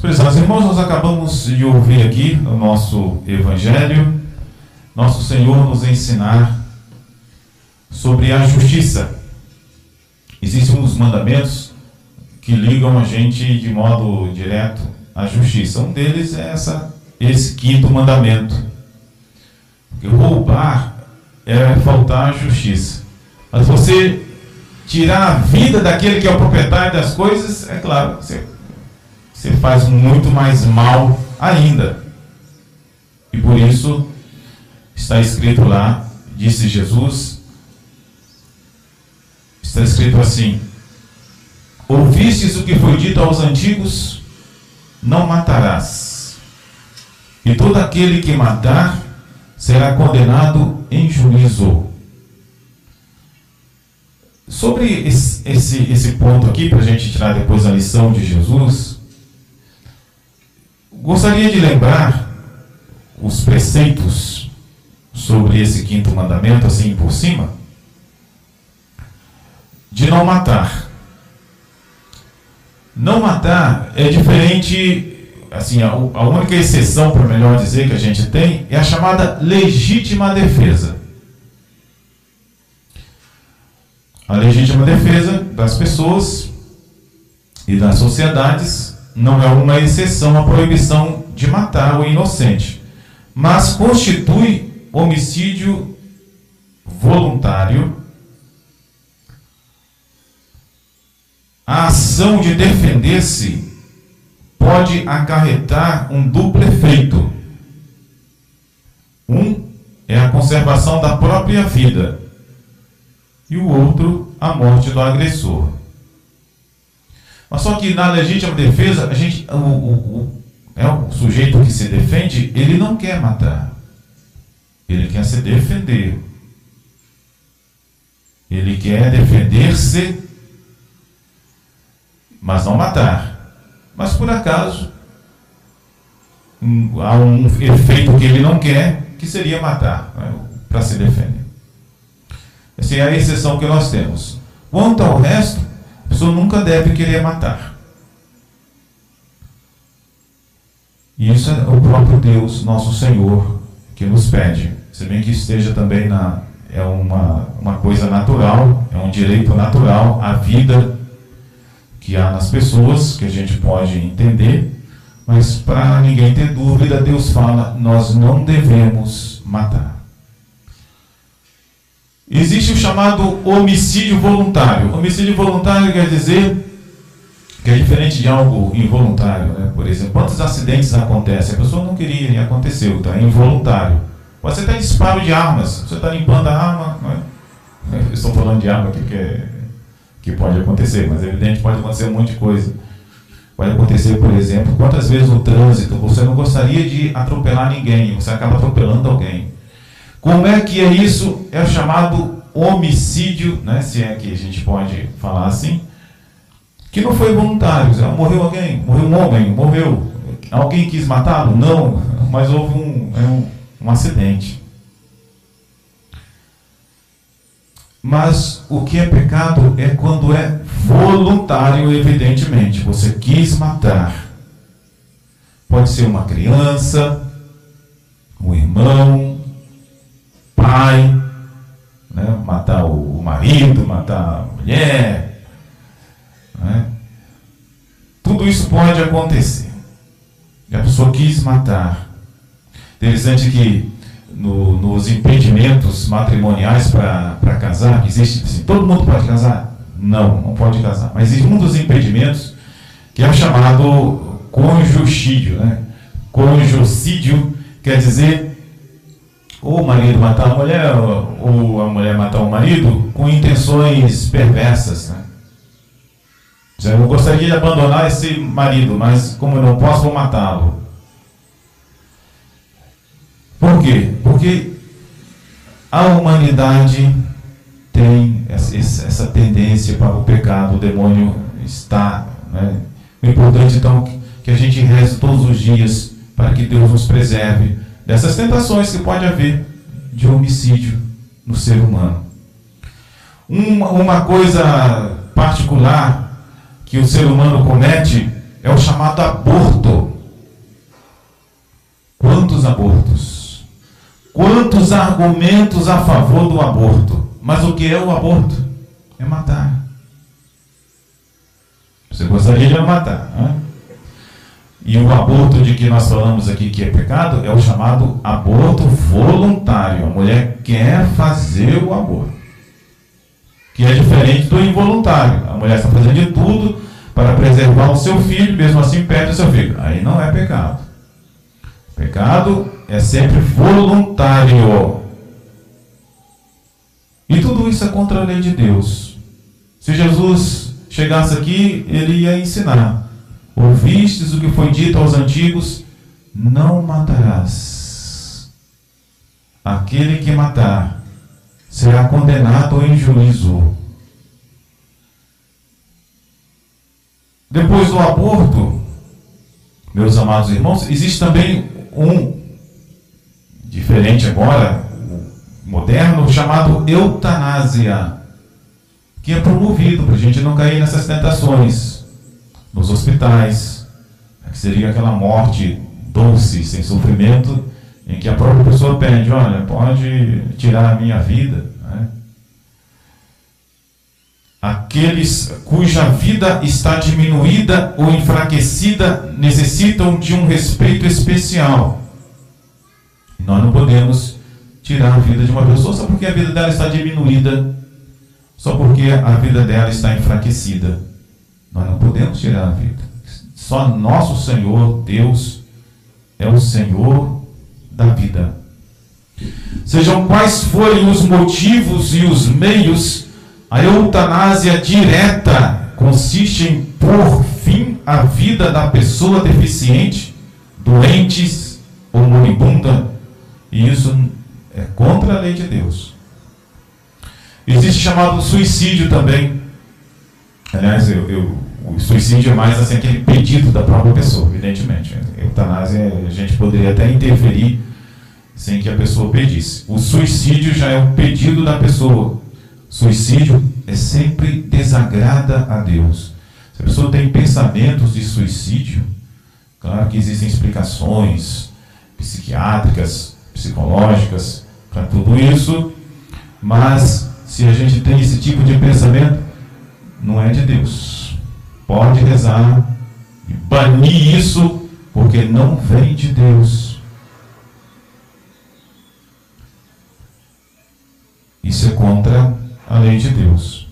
Prezados irmãos, nós acabamos de ouvir aqui no nosso Evangelho, nosso Senhor nos ensinar sobre a justiça. Existem uns mandamentos que ligam a gente de modo direto à justiça. Um deles é essa, esse quinto mandamento. Porque roubar é faltar à justiça. Mas você tirar a vida daquele que é o proprietário das coisas, é claro, você você faz muito mais mal ainda. E por isso está escrito lá, disse Jesus, está escrito assim: Ouvistes o que foi dito aos antigos, não matarás. E todo aquele que matar será condenado em juízo. Sobre esse, esse, esse ponto aqui, para a gente tirar depois a lição de Jesus, Gostaria de lembrar os preceitos sobre esse quinto mandamento, assim por cima, de não matar. Não matar é diferente, assim, a, a única exceção, para melhor dizer, que a gente tem é a chamada legítima defesa. A legítima defesa das pessoas e das sociedades não é uma exceção à proibição de matar o inocente, mas constitui homicídio voluntário a ação de defender-se pode acarretar um duplo efeito. Um é a conservação da própria vida, e o outro, a morte do agressor. Mas só que na legítima defesa, a gente, o, o, é o sujeito que se defende, ele não quer matar. Ele quer se defender. Ele quer defender-se, mas não matar. Mas por acaso, há um efeito que ele não quer, que seria matar, né, para se defender. Essa é a exceção que nós temos. Quanto ao resto, a pessoa nunca deve querer matar. E isso é o próprio Deus, nosso Senhor, que nos pede. Se bem que esteja também na. É uma, uma coisa natural, é um direito natural, a vida que há nas pessoas, que a gente pode entender, mas para ninguém ter dúvida, Deus fala: nós não devemos matar. Existe o chamado homicídio voluntário. Homicídio voluntário quer dizer que é diferente de algo involuntário. Né? Por exemplo, quantos acidentes acontecem? A pessoa não queria e aconteceu, tá? é involuntário. Você está em disparo de armas, você está limpando a arma. Não é? Eu estou falando de arma aqui que, é, que pode acontecer, mas é evidente pode acontecer um monte de coisa. Pode acontecer, por exemplo, quantas vezes no trânsito você não gostaria de atropelar ninguém, você acaba atropelando alguém. Como é que é isso? É chamado homicídio, né? se é que a gente pode falar assim, que não foi voluntário. Morreu alguém, morreu um homem, morreu. Alguém quis matá-lo? Não, mas houve um, é um, um acidente. Mas o que é pecado é quando é voluntário, evidentemente. Você quis matar. Pode ser uma criança, um irmão, pai, né? matar o marido, matar a mulher. Né? Tudo isso pode acontecer. E a pessoa quis matar. Interessante que no, nos impedimentos matrimoniais para casar, existe assim, todo mundo pode casar? Não, não pode casar. Mas existe um dos impedimentos que é chamado conjugídio. Né? Conjugídio quer dizer ou o marido matar a mulher, ou a mulher matar o marido, com intenções perversas. Né? Eu gostaria de abandonar esse marido, mas como eu não posso, vou matá-lo. Por quê? Porque a humanidade tem essa tendência para o pecado, o demônio está. Né? O importante então que a gente reze todos os dias para que Deus nos preserve dessas tentações que pode haver de homicídio no ser humano. Uma, uma coisa particular que o ser humano comete é o chamado aborto. Quantos abortos? Quantos argumentos a favor do aborto? Mas o que é o aborto? É matar. Você gostaria de matar, não é? E o aborto de que nós falamos aqui que é pecado é o chamado aborto voluntário. A mulher quer fazer o aborto. Que é diferente do involuntário. A mulher está fazendo de tudo para preservar o seu filho, mesmo assim perde o seu filho. Aí não é pecado. Pecado é sempre voluntário. E tudo isso é contra a lei de Deus. Se Jesus chegasse aqui, ele ia ensinar. Ouvistes o que foi dito aos antigos: não matarás. Aquele que matar será condenado em juízo. Depois do aborto, meus amados irmãos, existe também um diferente agora, moderno, chamado eutanásia, que é promovido para a gente não cair nessas tentações nos hospitais, né, que seria aquela morte doce, sem sofrimento, em que a própria pessoa pede, olha, pode tirar a minha vida. Né? Aqueles cuja vida está diminuída ou enfraquecida necessitam de um respeito especial. Nós não podemos tirar a vida de uma pessoa só porque a vida dela está diminuída, só porque a vida dela está enfraquecida. Nós não podemos tirar a vida. Só nosso Senhor, Deus, é o Senhor da vida. Sejam quais forem os motivos e os meios, a eutanásia direta consiste em pôr fim à vida da pessoa deficiente, doentes ou moribunda, e isso é contra a lei de Deus. Existe chamado suicídio também. Aliás, eu, eu o suicídio é mais assim, aquele pedido da própria pessoa, evidentemente. A eutanásia, a gente poderia até interferir sem que a pessoa pedisse. O suicídio já é um pedido da pessoa. Suicídio é sempre desagrada a Deus. Se a pessoa tem pensamentos de suicídio, claro que existem explicações psiquiátricas, psicológicas para tudo isso, mas se a gente tem esse tipo de pensamento, não é de Deus pode rezar e banir isso, porque não vem de Deus. Isso é contra a lei de Deus.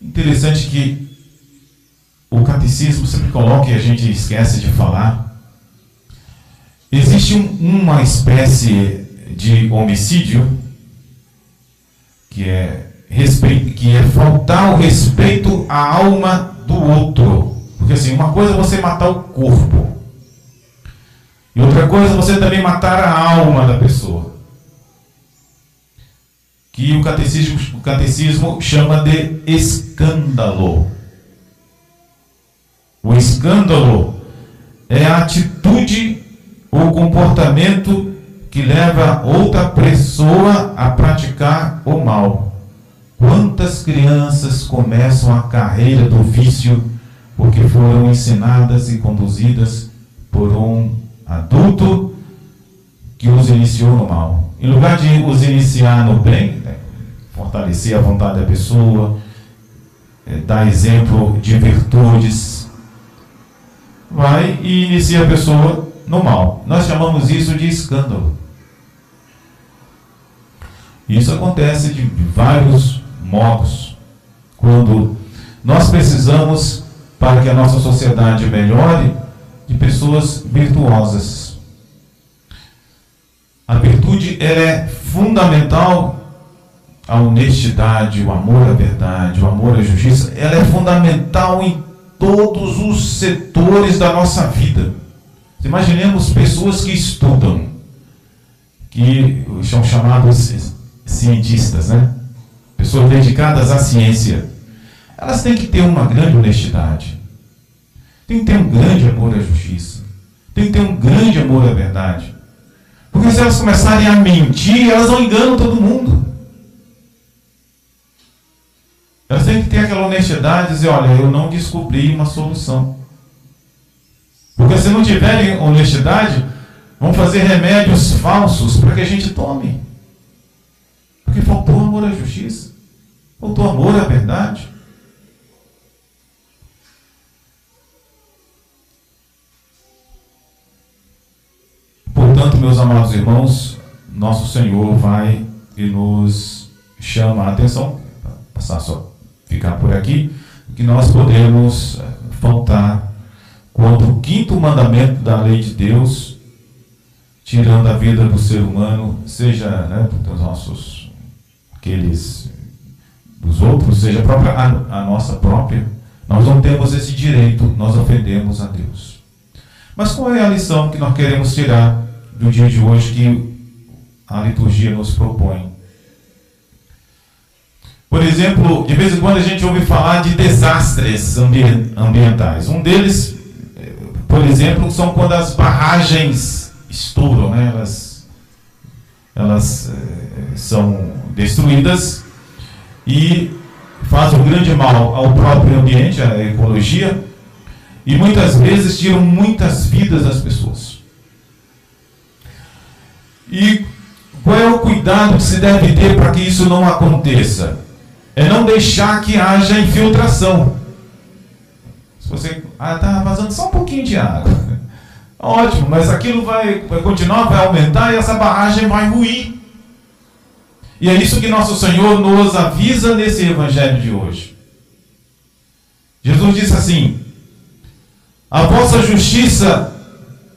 Interessante que o catecismo sempre coloca e a gente esquece de falar. Existe um, uma espécie de homicídio que é que é faltar o respeito à alma do outro. Porque assim, uma coisa é você matar o corpo. E outra coisa é você também matar a alma da pessoa. Que o catecismo, o catecismo chama de escândalo. O escândalo é a atitude ou comportamento que leva outra pessoa a praticar o mal. Quantas crianças começam a carreira do vício porque foram ensinadas e conduzidas por um adulto que os iniciou no mal? Em lugar de os iniciar no bem, né, fortalecer a vontade da pessoa, é, dar exemplo de virtudes, vai e inicia a pessoa no mal. Nós chamamos isso de escândalo. Isso acontece de vários modos. Quando nós precisamos, para que a nossa sociedade melhore, de pessoas virtuosas. A virtude é fundamental a honestidade, o amor à verdade, o amor à justiça, ela é fundamental em todos os setores da nossa vida. Imaginemos pessoas que estudam, que são chamados cientistas, né? Pessoas dedicadas à ciência, elas têm que ter uma grande honestidade, tem que ter um grande amor à justiça, tem que ter um grande amor à verdade. Porque se elas começarem a mentir, elas não enganam todo mundo. Elas têm que ter aquela honestidade e dizer, olha, eu não descobri uma solução. Porque se não tiverem honestidade, vão fazer remédios falsos para que a gente tome. Porque faltou amor à justiça. Faltou amor à verdade. Portanto, meus amados irmãos, nosso Senhor vai e nos chama a atenção, passar só ficar por aqui, que nós podemos eh, faltar contra o quinto mandamento da lei de Deus, tirando a vida do ser humano, seja né, dos nossos, aqueles dos outros, seja a, própria, a, a nossa própria, nós não temos esse direito, nós ofendemos a Deus. Mas qual é a lição que nós queremos tirar do dia de hoje que a liturgia nos propõe? Por exemplo, de vez em quando a gente ouve falar de desastres ambientais. Um deles, por exemplo, são quando as barragens estouram, né? elas, elas é, são destruídas e fazem um grande mal ao próprio ambiente, à ecologia, e muitas vezes tiram muitas vidas das pessoas. E qual é o cuidado que se deve ter para que isso não aconteça? é não deixar que haja infiltração. Se você ah, está vazando só um pouquinho de água, ótimo, mas aquilo vai, vai continuar, vai aumentar e essa barragem vai ruir. E é isso que nosso Senhor nos avisa nesse evangelho de hoje. Jesus disse assim: A vossa justiça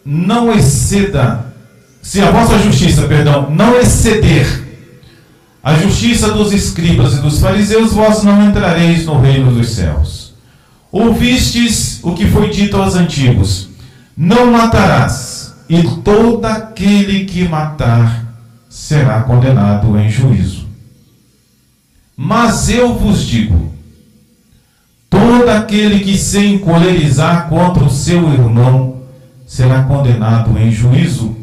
não exceda, se a vossa justiça, perdão, não exceder a justiça dos escribas e dos fariseus, vós não entrareis no reino dos céus. Ouvistes o que foi dito aos antigos: Não matarás, e todo aquele que matar será condenado em juízo. Mas eu vos digo: todo aquele que se encolerizar contra o seu irmão será condenado em juízo.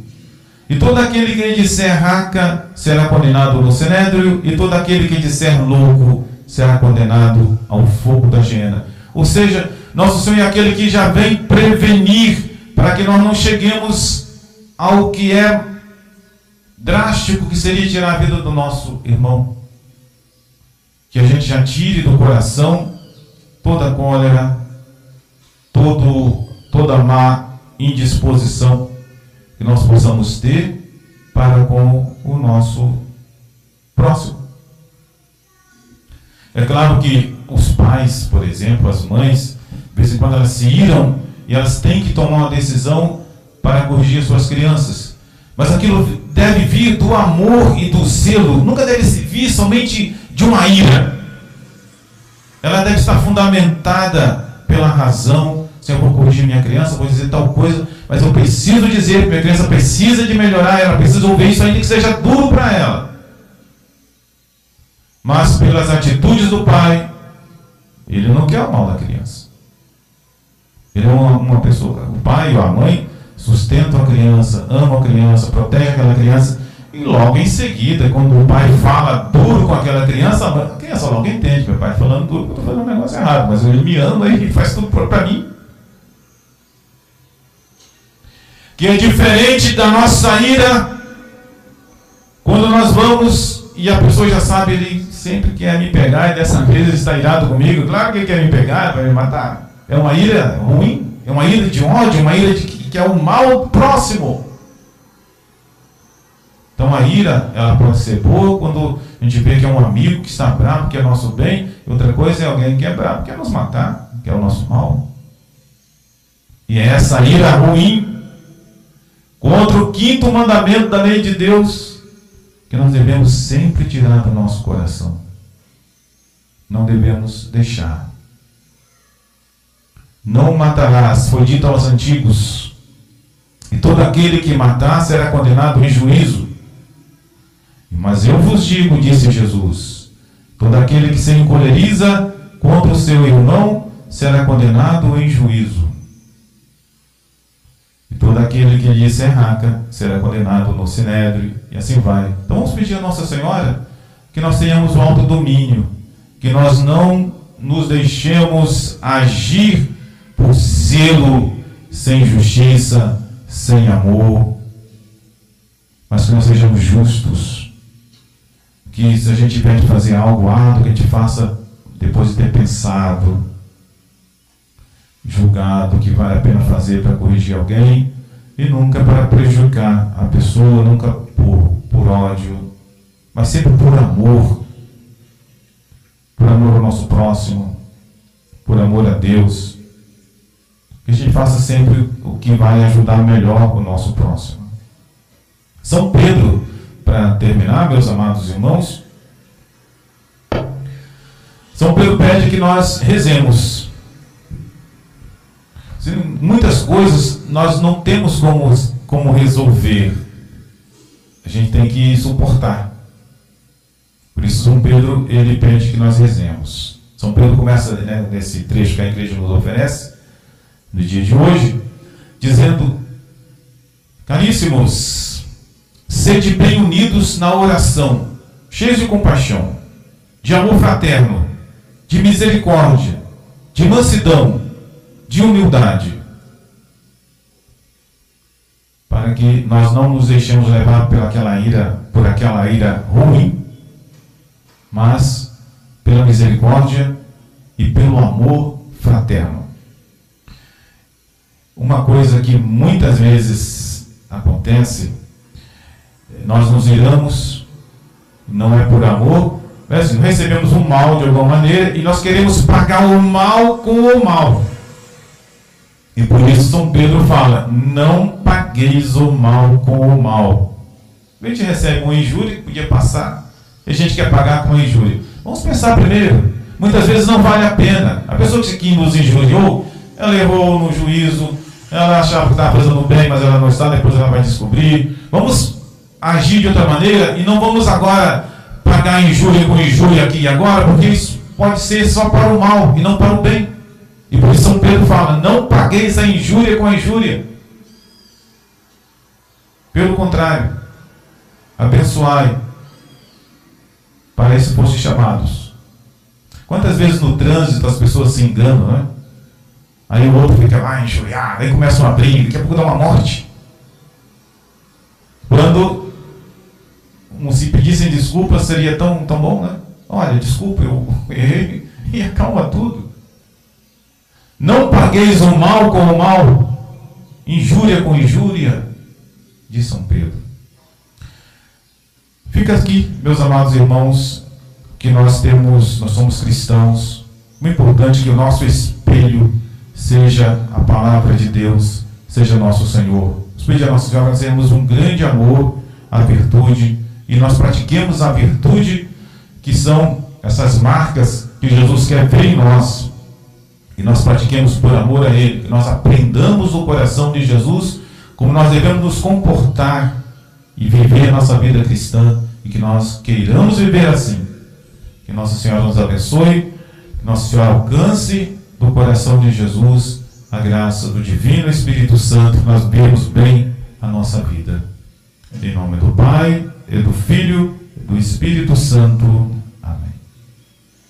E todo aquele que disser raca será condenado no sinédrio, e todo aquele que disser louco será condenado ao fogo da hiena. Ou seja, nosso Senhor é aquele que já vem prevenir para que nós não cheguemos ao que é drástico, que seria tirar a vida do nosso irmão. Que a gente já tire do coração toda cólera, todo, toda má indisposição que nós possamos ter para com o nosso próximo. É claro que os pais, por exemplo, as mães, de vez em quando elas se iram e elas têm que tomar uma decisão para corrigir suas crianças. Mas aquilo deve vir do amor e do zelo, nunca deve vir somente de uma ira. Ela deve estar fundamentada pela razão. Se eu vou corrigir minha criança, vou dizer tal coisa, mas eu preciso dizer que minha criança precisa de melhorar, ela precisa ouvir isso ainda que seja duro para ela. Mas pelas atitudes do pai, ele não quer o mal da criança. Ele é uma, uma pessoa, o pai ou a mãe sustentam a criança, amam a criança, protegem aquela criança, e logo em seguida, quando o pai fala duro com aquela criança, a criança logo entende, meu pai falando duro, eu estou fazendo um negócio errado, mas ele me ama e faz tudo para mim. que é diferente da nossa ira, quando nós vamos e a pessoa já sabe, ele sempre quer me pegar e dessa vez ele está irado comigo. Claro que ele quer me pegar, vai me matar. É uma ira ruim, é uma ira de ódio, uma ira de que é o mal próximo. Então a ira, ela pode ser boa quando a gente vê que é um amigo que está bravo, que é nosso bem. Outra coisa é alguém que é bravo, que quer nos matar, que é o nosso mal. E é essa ira ruim contra o quinto mandamento da lei de Deus, que nós devemos sempre tirar do nosso coração. Não devemos deixar. Não matarás, foi dito aos antigos, e todo aquele que matar será condenado em juízo. Mas eu vos digo, disse Jesus, todo aquele que se encoleriza contra o seu irmão será condenado em juízo. E todo aquele que lhe serraca será condenado no sinédrio, e assim vai. Então vamos pedir a Nossa Senhora que nós tenhamos o alto domínio que nós não nos deixemos agir por zelo, sem justiça, sem amor, mas que nós sejamos justos. Que se a gente tiver de fazer algo árduo, que a gente faça depois de ter pensado, julgado que vale a pena fazer para corrigir alguém e nunca para prejudicar a pessoa, nunca por, por ódio, mas sempre por amor. Por amor ao nosso próximo, por amor a Deus. Que a gente faça sempre o que vai ajudar melhor o nosso próximo. São Pedro, para terminar, meus amados irmãos, São Pedro pede que nós rezemos. Muitas coisas nós não temos como, como resolver. A gente tem que suportar. Por isso São Pedro ele pede que nós rezemos. São Pedro começa né, nesse trecho que a igreja nos oferece, no dia de hoje, dizendo: Caríssimos, sede bem unidos na oração, cheios de compaixão, de amor fraterno, de misericórdia, de mansidão, de humildade, para que nós não nos deixemos levar ira, por aquela ira ruim, mas pela misericórdia e pelo amor fraterno. Uma coisa que muitas vezes acontece, nós nos iramos, não é por amor, mas assim, recebemos um mal de alguma maneira e nós queremos pagar o mal com o mal. E por isso São Pedro fala: não pagueis o mal com o mal. A gente recebe uma injúria que podia passar, e a gente quer pagar com a injúria. Vamos pensar primeiro. Muitas vezes não vale a pena. A pessoa que nos injuriou, ela errou no juízo, ela achava que estava fazendo bem, mas ela não está, depois ela vai descobrir. Vamos agir de outra maneira e não vamos agora pagar injúria com injúria aqui e agora, porque isso pode ser só para o mal e não para o bem. E por isso São Pedro fala: não pagueis a injúria com a injúria. Pelo contrário, abençoai para isso fossem chamados. Quantas vezes no trânsito as pessoas se enganam, né? Aí o outro fica lá enxuriado, aí começa uma briga, daqui a pouco dá uma morte. Quando se pedissem desculpas seria tão, tão bom, né? Olha, desculpa, eu errei, e acalma tudo. Não pagueis o mal com o mal, injúria com injúria, diz São Pedro. Fica aqui, meus amados irmãos, que nós temos, nós somos cristãos. O importante é que o nosso espelho seja a palavra de Deus, seja nosso Senhor. Nós pedimos a Nossa Senhora temos um grande amor à virtude e nós pratiquemos a virtude que são essas marcas que Jesus quer ver em nós. E nós pratiquemos por amor a Ele, que nós aprendamos o coração de Jesus como nós devemos nos comportar e viver a nossa vida cristã e que nós queiramos viver assim. Que Nossa Senhora nos abençoe, que Nossa Senhora alcance do coração de Jesus a graça do Divino Espírito Santo, nós vivemos bem a nossa vida. Em nome do Pai, e do Filho, e do Espírito Santo.